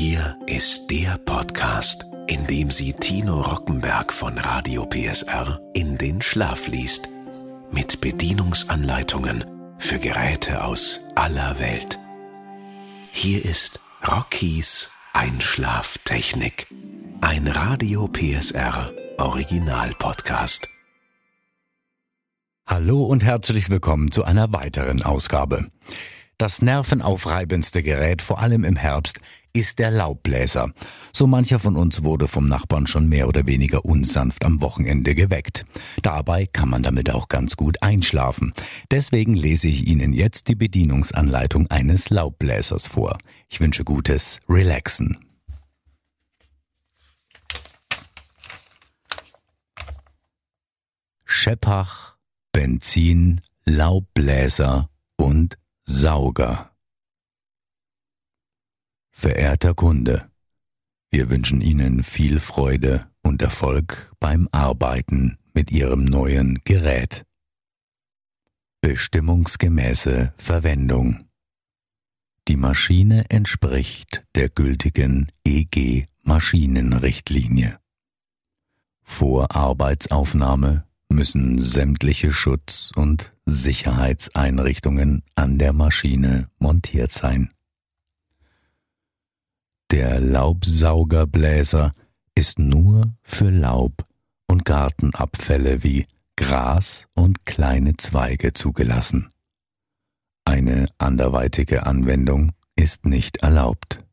Hier ist der Podcast, in dem sie Tino Rockenberg von Radio PSR in den Schlaf liest. Mit Bedienungsanleitungen für Geräte aus aller Welt. Hier ist Rockies Einschlaftechnik. Ein Radio PSR Original Podcast. Hallo und herzlich willkommen zu einer weiteren Ausgabe. Das nervenaufreibendste Gerät, vor allem im Herbst, ist der Laubbläser. So mancher von uns wurde vom Nachbarn schon mehr oder weniger unsanft am Wochenende geweckt. Dabei kann man damit auch ganz gut einschlafen. Deswegen lese ich Ihnen jetzt die Bedienungsanleitung eines Laubbläsers vor. Ich wünsche gutes Relaxen. Scheppach, Benzin, Laubbläser und Sauger. Verehrter Kunde, wir wünschen Ihnen viel Freude und Erfolg beim Arbeiten mit Ihrem neuen Gerät. Bestimmungsgemäße Verwendung. Die Maschine entspricht der gültigen EG Maschinenrichtlinie. Vor Arbeitsaufnahme müssen sämtliche Schutz- und Sicherheitseinrichtungen an der Maschine montiert sein. Der Laubsaugerbläser ist nur für Laub und Gartenabfälle wie Gras und kleine Zweige zugelassen. Eine anderweitige Anwendung ist nicht erlaubt.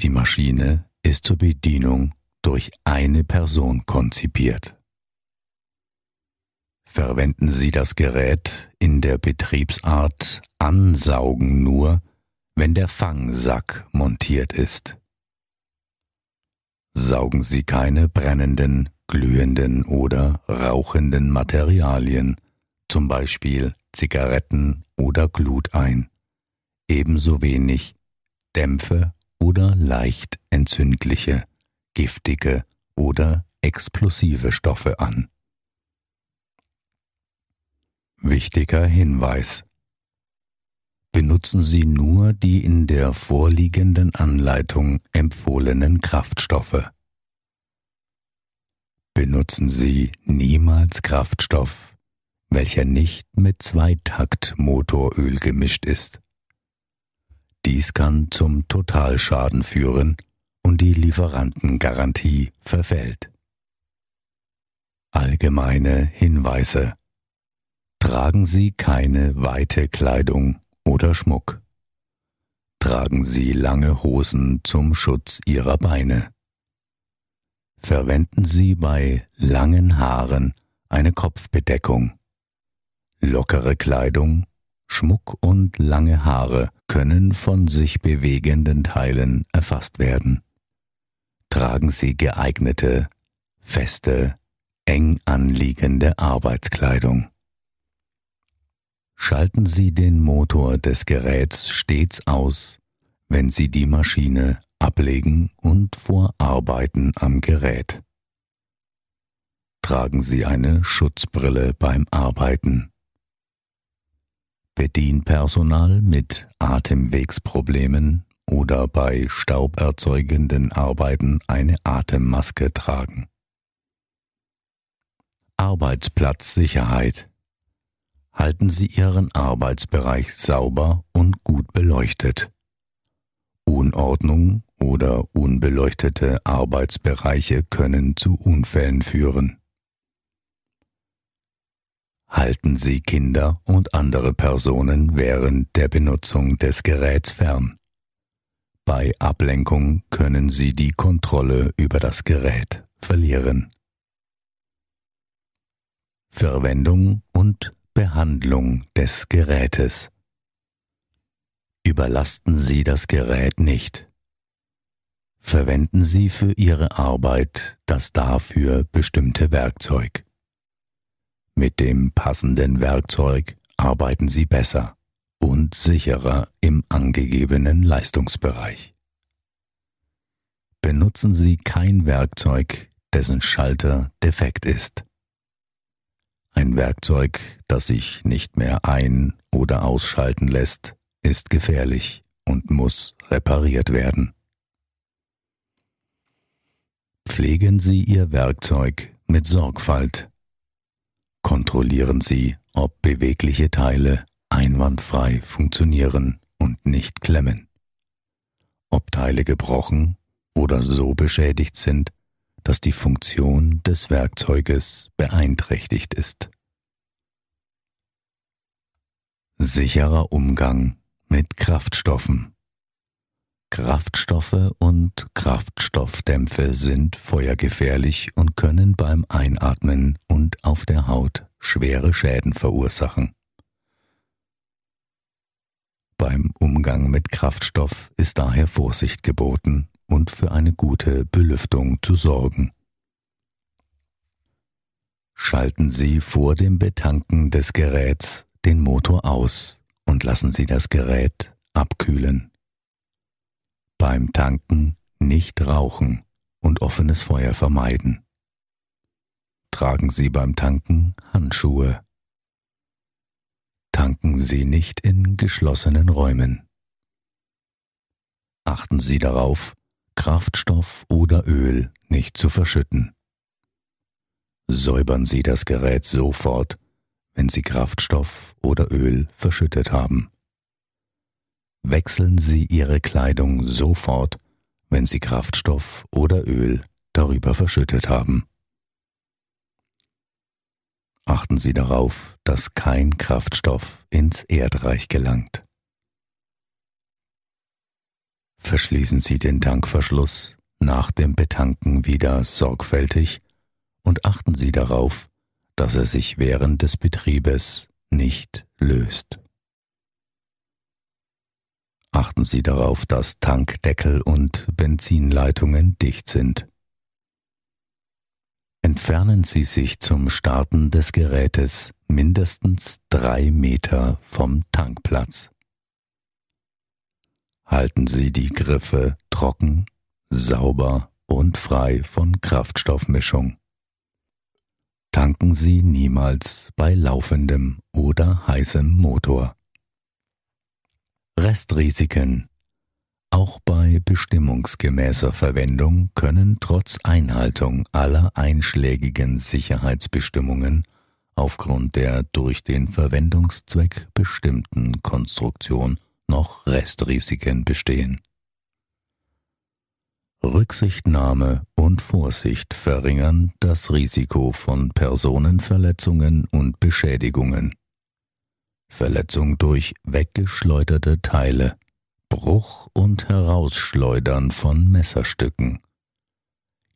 Die Maschine ist zur Bedienung durch eine Person konzipiert. Verwenden Sie das Gerät in der Betriebsart Ansaugen nur, wenn der Fangsack montiert ist. Saugen Sie keine brennenden, glühenden oder rauchenden Materialien, zum Beispiel Zigaretten oder Glut ein, ebenso wenig Dämpfe oder leicht entzündliche, giftige oder explosive Stoffe an. Wichtiger Hinweis. Benutzen Sie nur die in der vorliegenden Anleitung empfohlenen Kraftstoffe. Benutzen Sie niemals Kraftstoff, welcher nicht mit Zweitakt-Motoröl gemischt ist. Dies kann zum Totalschaden führen und die Lieferantengarantie verfällt. Allgemeine Hinweise Tragen Sie keine weite Kleidung oder Schmuck. Tragen Sie lange Hosen zum Schutz Ihrer Beine. Verwenden Sie bei langen Haaren eine Kopfbedeckung. Lockere Kleidung, Schmuck und lange Haare können von sich bewegenden Teilen erfasst werden. Tragen Sie geeignete, feste, eng anliegende Arbeitskleidung. Schalten Sie den Motor des Geräts stets aus, wenn Sie die Maschine ablegen und vor Arbeiten am Gerät. Tragen Sie eine Schutzbrille beim Arbeiten. Bedienpersonal mit Atemwegsproblemen oder bei stauberzeugenden Arbeiten eine Atemmaske tragen. Arbeitsplatzsicherheit halten Sie Ihren Arbeitsbereich sauber und gut beleuchtet. Unordnung oder unbeleuchtete Arbeitsbereiche können zu Unfällen führen. Halten Sie Kinder und andere Personen während der Benutzung des Geräts fern. Bei Ablenkung können Sie die Kontrolle über das Gerät verlieren. Verwendung und Behandlung des Gerätes. Überlasten Sie das Gerät nicht. Verwenden Sie für Ihre Arbeit das dafür bestimmte Werkzeug. Mit dem passenden Werkzeug arbeiten Sie besser und sicherer im angegebenen Leistungsbereich. Benutzen Sie kein Werkzeug, dessen Schalter defekt ist. Ein Werkzeug, das sich nicht mehr ein- oder ausschalten lässt, ist gefährlich und muss repariert werden. Pflegen Sie Ihr Werkzeug mit Sorgfalt. Kontrollieren Sie, ob bewegliche Teile einwandfrei funktionieren und nicht klemmen. Ob Teile gebrochen oder so beschädigt sind, dass die Funktion des Werkzeuges beeinträchtigt ist. Sicherer Umgang mit Kraftstoffen. Kraftstoffe und Kraftstoffdämpfe sind feuergefährlich und können beim Einatmen und auf der Haut schwere Schäden verursachen. Beim Umgang mit Kraftstoff ist daher Vorsicht geboten und für eine gute Belüftung zu sorgen. Schalten Sie vor dem Betanken des Geräts den Motor aus und lassen Sie das Gerät abkühlen. Beim Tanken nicht rauchen und offenes Feuer vermeiden. Tragen Sie beim Tanken Handschuhe. Tanken Sie nicht in geschlossenen Räumen. Achten Sie darauf, Kraftstoff oder Öl nicht zu verschütten. Säubern Sie das Gerät sofort, wenn Sie Kraftstoff oder Öl verschüttet haben. Wechseln Sie Ihre Kleidung sofort, wenn Sie Kraftstoff oder Öl darüber verschüttet haben. Achten Sie darauf, dass kein Kraftstoff ins Erdreich gelangt. Verschließen Sie den Tankverschluss nach dem Betanken wieder sorgfältig und achten Sie darauf, dass er sich während des Betriebes nicht löst. Achten Sie darauf, dass Tankdeckel und Benzinleitungen dicht sind. Entfernen Sie sich zum Starten des Gerätes mindestens drei Meter vom Tankplatz. Halten Sie die Griffe trocken, sauber und frei von Kraftstoffmischung. Tanken Sie niemals bei laufendem oder heißem Motor. Restrisiken auch bei bestimmungsgemäßer Verwendung können trotz Einhaltung aller einschlägigen Sicherheitsbestimmungen aufgrund der durch den Verwendungszweck bestimmten Konstruktion noch Restrisiken bestehen. Rücksichtnahme und Vorsicht verringern das Risiko von Personenverletzungen und Beschädigungen. Verletzung durch weggeschleuderte Teile, Bruch und Herausschleudern von Messerstücken.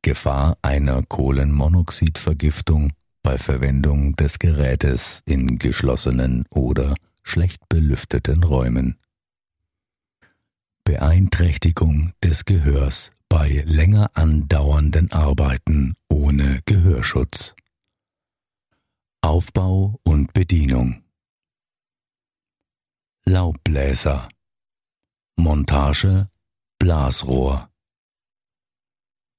Gefahr einer Kohlenmonoxidvergiftung bei Verwendung des Gerätes in geschlossenen oder schlecht belüfteten Räumen. Beeinträchtigung des Gehörs bei länger andauernden Arbeiten ohne Gehörschutz. Aufbau und Bedienung Laubbläser Montage Blasrohr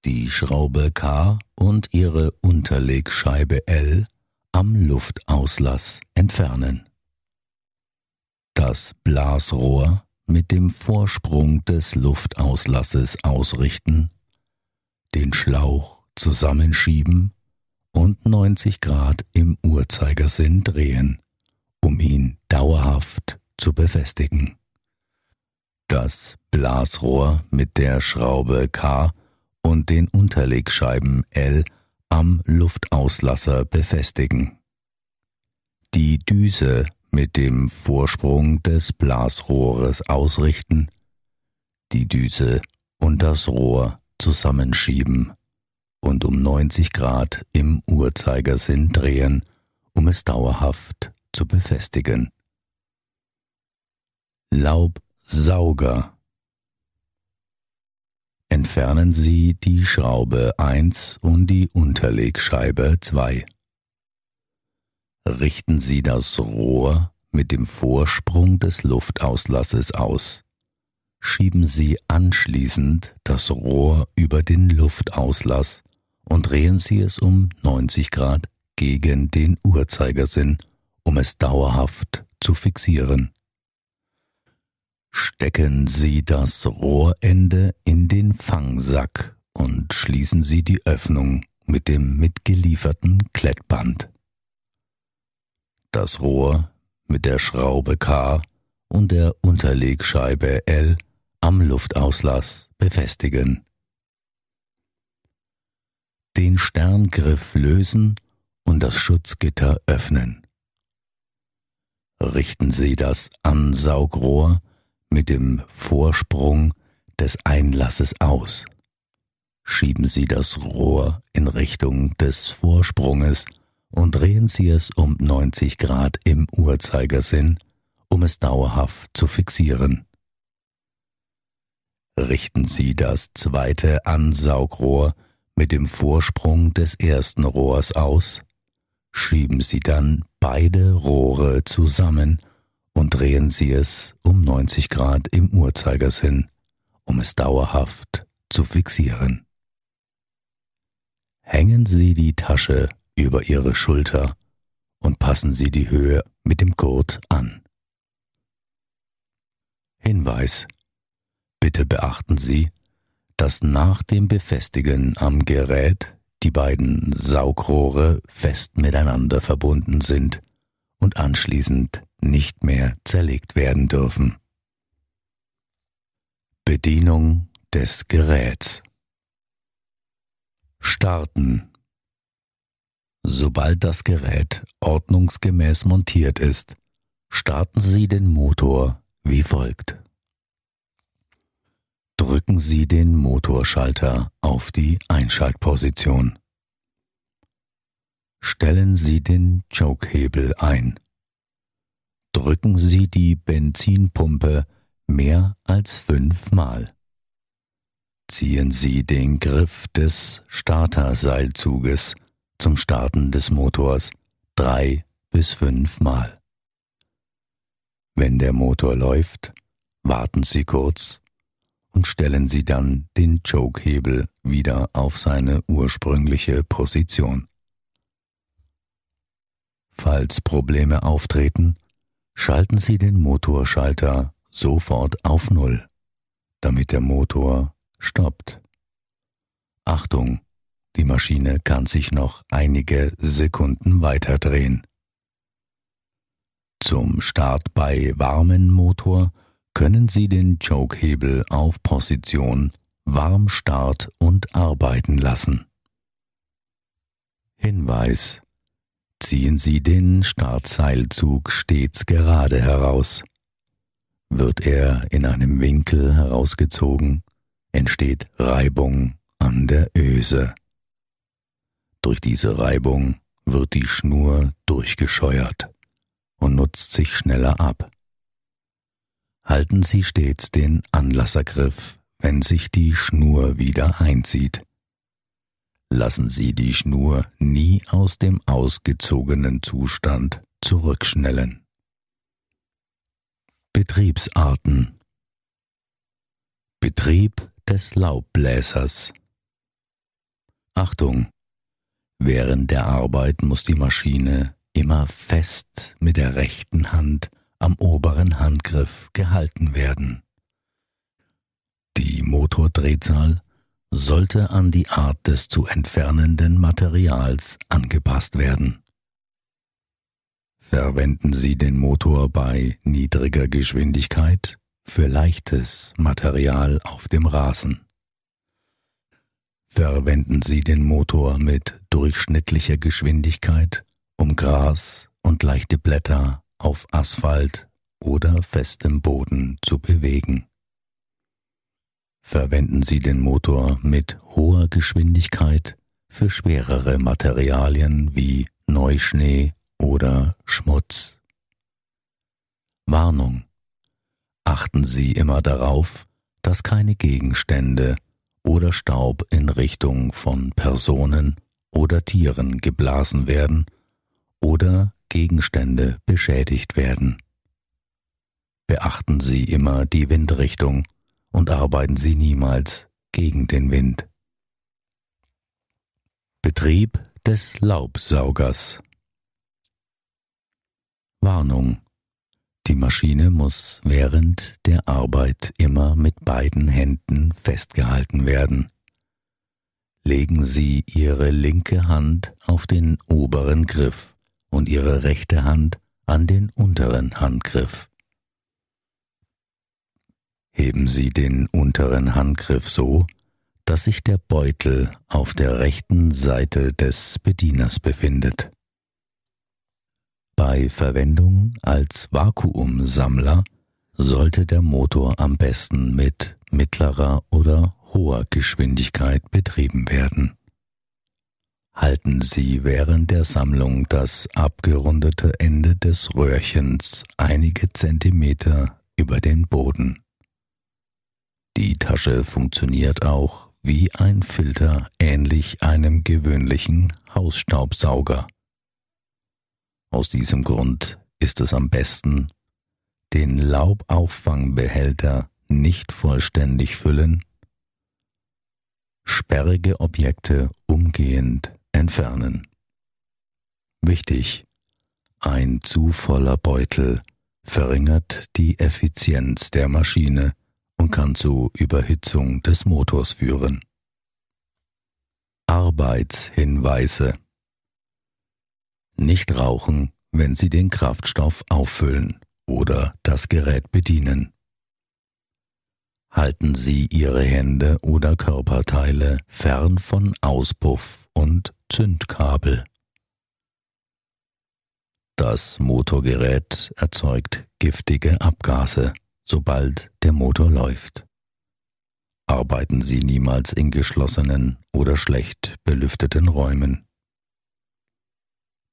die Schraube K und ihre Unterlegscheibe L am Luftauslass entfernen. Das Blasrohr mit dem Vorsprung des Luftauslasses ausrichten, den Schlauch zusammenschieben und 90 Grad im Uhrzeigersinn drehen, um ihn dauerhaft zu befestigen. Das Blasrohr mit der Schraube K und den Unterlegscheiben L am Luftauslasser befestigen. Die Düse mit dem Vorsprung des Blasrohres ausrichten, die Düse und das Rohr zusammenschieben und um 90 Grad im Uhrzeigersinn drehen, um es dauerhaft zu befestigen. Laubsauger Entfernen Sie die Schraube 1 und die Unterlegscheibe 2 richten Sie das Rohr mit dem Vorsprung des Luftaulasses aus. Schieben Sie anschließend das Rohr über den Luftauslass und drehen Sie es um 90 Grad gegen den Uhrzeigersinn, um es dauerhaft zu fixieren. Stecken Sie das Rohrende in den Fangsack und schließen Sie die Öffnung mit dem mitgelieferten Klettband. Das Rohr mit der Schraube K und der Unterlegscheibe L am Luftauslass befestigen. Den Sterngriff lösen und das Schutzgitter öffnen. Richten Sie das Ansaugrohr mit dem Vorsprung des Einlasses aus. Schieben Sie das Rohr in Richtung des Vorsprunges und drehen Sie es um 90 Grad im Uhrzeigersinn, um es dauerhaft zu fixieren. Richten Sie das zweite Ansaugrohr mit dem Vorsprung des ersten Rohrs aus, schieben Sie dann beide Rohre zusammen und drehen Sie es um 90 Grad im Uhrzeigersinn, um es dauerhaft zu fixieren. Hängen Sie die Tasche über Ihre Schulter und passen Sie die Höhe mit dem Gurt an. Hinweis. Bitte beachten Sie, dass nach dem Befestigen am Gerät die beiden Saugrohre fest miteinander verbunden sind und anschließend nicht mehr zerlegt werden dürfen. Bedienung des Geräts Starten Sobald das Gerät ordnungsgemäß montiert ist, starten Sie den Motor wie folgt. Drücken Sie den Motorschalter auf die Einschaltposition. Stellen Sie den Chokehebel ein. Drücken Sie die Benzinpumpe mehr als fünfmal. Ziehen Sie den Griff des Starterseilzuges zum Starten des Motors drei bis fünfmal. Wenn der Motor läuft, warten Sie kurz und stellen Sie dann den Chokehebel wieder auf seine ursprüngliche Position. Falls Probleme auftreten, schalten Sie den Motorschalter sofort auf Null, damit der Motor stoppt. Achtung, die Maschine kann sich noch einige Sekunden weiterdrehen. Zum Start bei warmen Motor können Sie den Chokehebel auf Position warm Start und arbeiten lassen. Hinweis Ziehen Sie den Startseilzug stets gerade heraus. Wird er in einem Winkel herausgezogen, entsteht Reibung an der Öse. Durch diese Reibung wird die Schnur durchgescheuert und nutzt sich schneller ab. Halten Sie stets den Anlassergriff, wenn sich die Schnur wieder einzieht lassen Sie die Schnur nie aus dem ausgezogenen Zustand zurückschnellen. Betriebsarten Betrieb des Laubbläsers Achtung! Während der Arbeit muss die Maschine immer fest mit der rechten Hand am oberen Handgriff gehalten werden. Die Motordrehzahl sollte an die Art des zu entfernenden Materials angepasst werden. Verwenden Sie den Motor bei niedriger Geschwindigkeit für leichtes Material auf dem Rasen. Verwenden Sie den Motor mit durchschnittlicher Geschwindigkeit, um Gras und leichte Blätter auf Asphalt oder festem Boden zu bewegen verwenden Sie den Motor mit hoher Geschwindigkeit für schwerere Materialien wie Neuschnee oder Schmutz. Warnung. Achten Sie immer darauf, dass keine Gegenstände oder Staub in Richtung von Personen oder Tieren geblasen werden oder Gegenstände beschädigt werden. Beachten Sie immer die Windrichtung und arbeiten Sie niemals gegen den Wind. Betrieb des Laubsaugers Warnung. Die Maschine muss während der Arbeit immer mit beiden Händen festgehalten werden. Legen Sie Ihre linke Hand auf den oberen Griff und Ihre rechte Hand an den unteren Handgriff. Heben Sie den unteren Handgriff so, dass sich der Beutel auf der rechten Seite des Bedieners befindet. Bei Verwendung als Vakuumsammler sollte der Motor am besten mit mittlerer oder hoher Geschwindigkeit betrieben werden. Halten Sie während der Sammlung das abgerundete Ende des Röhrchens einige Zentimeter über den Boden. Die Tasche funktioniert auch wie ein Filter ähnlich einem gewöhnlichen Hausstaubsauger. Aus diesem Grund ist es am besten, den Laubauffangbehälter nicht vollständig füllen, sperrige Objekte umgehend entfernen. Wichtig, ein zu voller Beutel verringert die Effizienz der Maschine und kann zu Überhitzung des Motors führen. Arbeitshinweise Nicht rauchen, wenn Sie den Kraftstoff auffüllen oder das Gerät bedienen. Halten Sie Ihre Hände oder Körperteile fern von Auspuff und Zündkabel. Das Motorgerät erzeugt giftige Abgase sobald der Motor läuft. Arbeiten Sie niemals in geschlossenen oder schlecht belüfteten Räumen.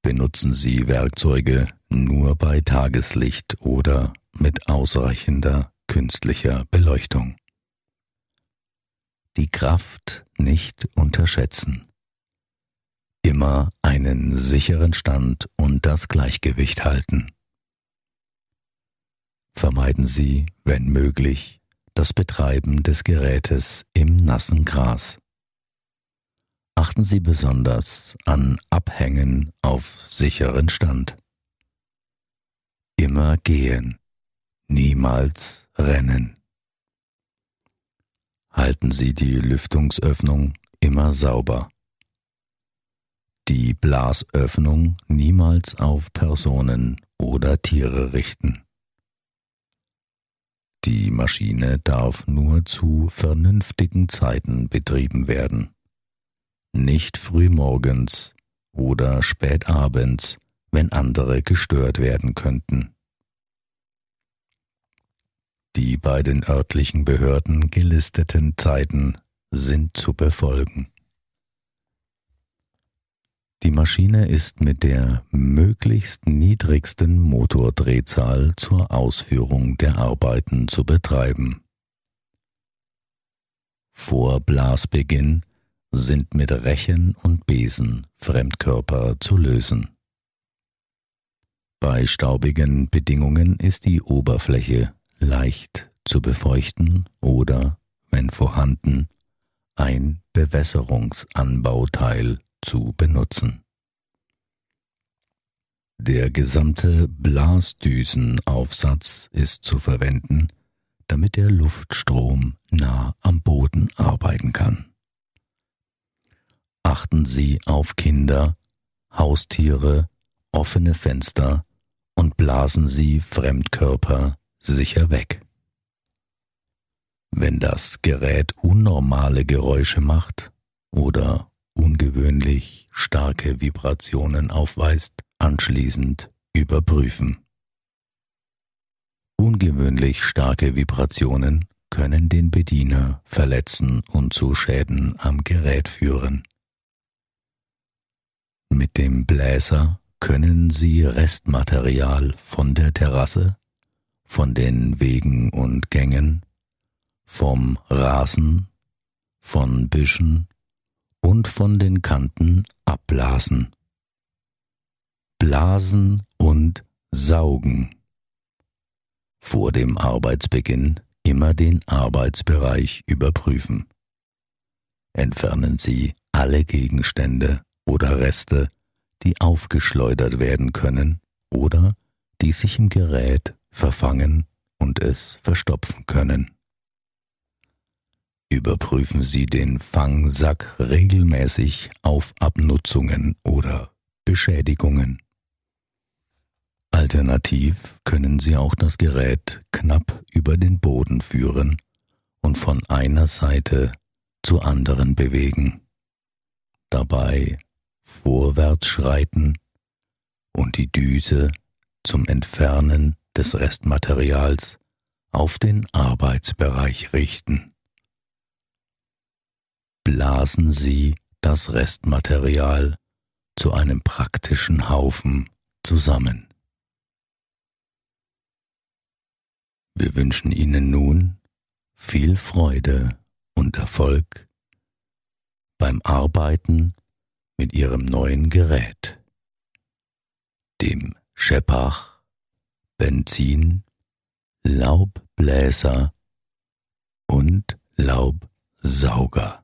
Benutzen Sie Werkzeuge nur bei Tageslicht oder mit ausreichender künstlicher Beleuchtung. Die Kraft nicht unterschätzen. Immer einen sicheren Stand und das Gleichgewicht halten. Vermeiden Sie, wenn möglich, das Betreiben des Gerätes im nassen Gras. Achten Sie besonders an Abhängen auf sicheren Stand. Immer gehen, niemals rennen. Halten Sie die Lüftungsöffnung immer sauber. Die Blasöffnung niemals auf Personen oder Tiere richten. Die Maschine darf nur zu vernünftigen Zeiten betrieben werden. Nicht frühmorgens oder spätabends, wenn andere gestört werden könnten. Die bei den örtlichen Behörden gelisteten Zeiten sind zu befolgen. Die Maschine ist mit der möglichst niedrigsten Motordrehzahl zur Ausführung der Arbeiten zu betreiben. Vor Blasbeginn sind mit Rechen und Besen Fremdkörper zu lösen. Bei staubigen Bedingungen ist die Oberfläche leicht zu befeuchten oder, wenn vorhanden, ein Bewässerungsanbauteil zu benutzen. Der gesamte Blasdüsenaufsatz ist zu verwenden, damit der Luftstrom nah am Boden arbeiten kann. Achten Sie auf Kinder, Haustiere, offene Fenster und blasen Sie Fremdkörper sicher weg. Wenn das Gerät unnormale Geräusche macht oder ungewöhnlich starke Vibrationen aufweist, anschließend überprüfen. Ungewöhnlich starke Vibrationen können den Bediener verletzen und zu Schäden am Gerät führen. Mit dem Bläser können Sie Restmaterial von der Terrasse, von den Wegen und Gängen, vom Rasen, von Büschen und von den Kanten abblasen. Blasen und saugen. Vor dem Arbeitsbeginn immer den Arbeitsbereich überprüfen. Entfernen Sie alle Gegenstände oder Reste, die aufgeschleudert werden können oder die sich im Gerät verfangen und es verstopfen können. Überprüfen Sie den Fangsack regelmäßig auf Abnutzungen oder Beschädigungen. Alternativ können Sie auch das Gerät knapp über den Boden führen und von einer Seite zur anderen bewegen. Dabei vorwärts schreiten und die Düse zum Entfernen des Restmaterials auf den Arbeitsbereich richten. Blasen Sie das Restmaterial zu einem praktischen Haufen zusammen. Wir wünschen Ihnen nun viel Freude und Erfolg beim Arbeiten mit Ihrem neuen Gerät, dem Schepach Benzin Laubbläser und Laubsauger.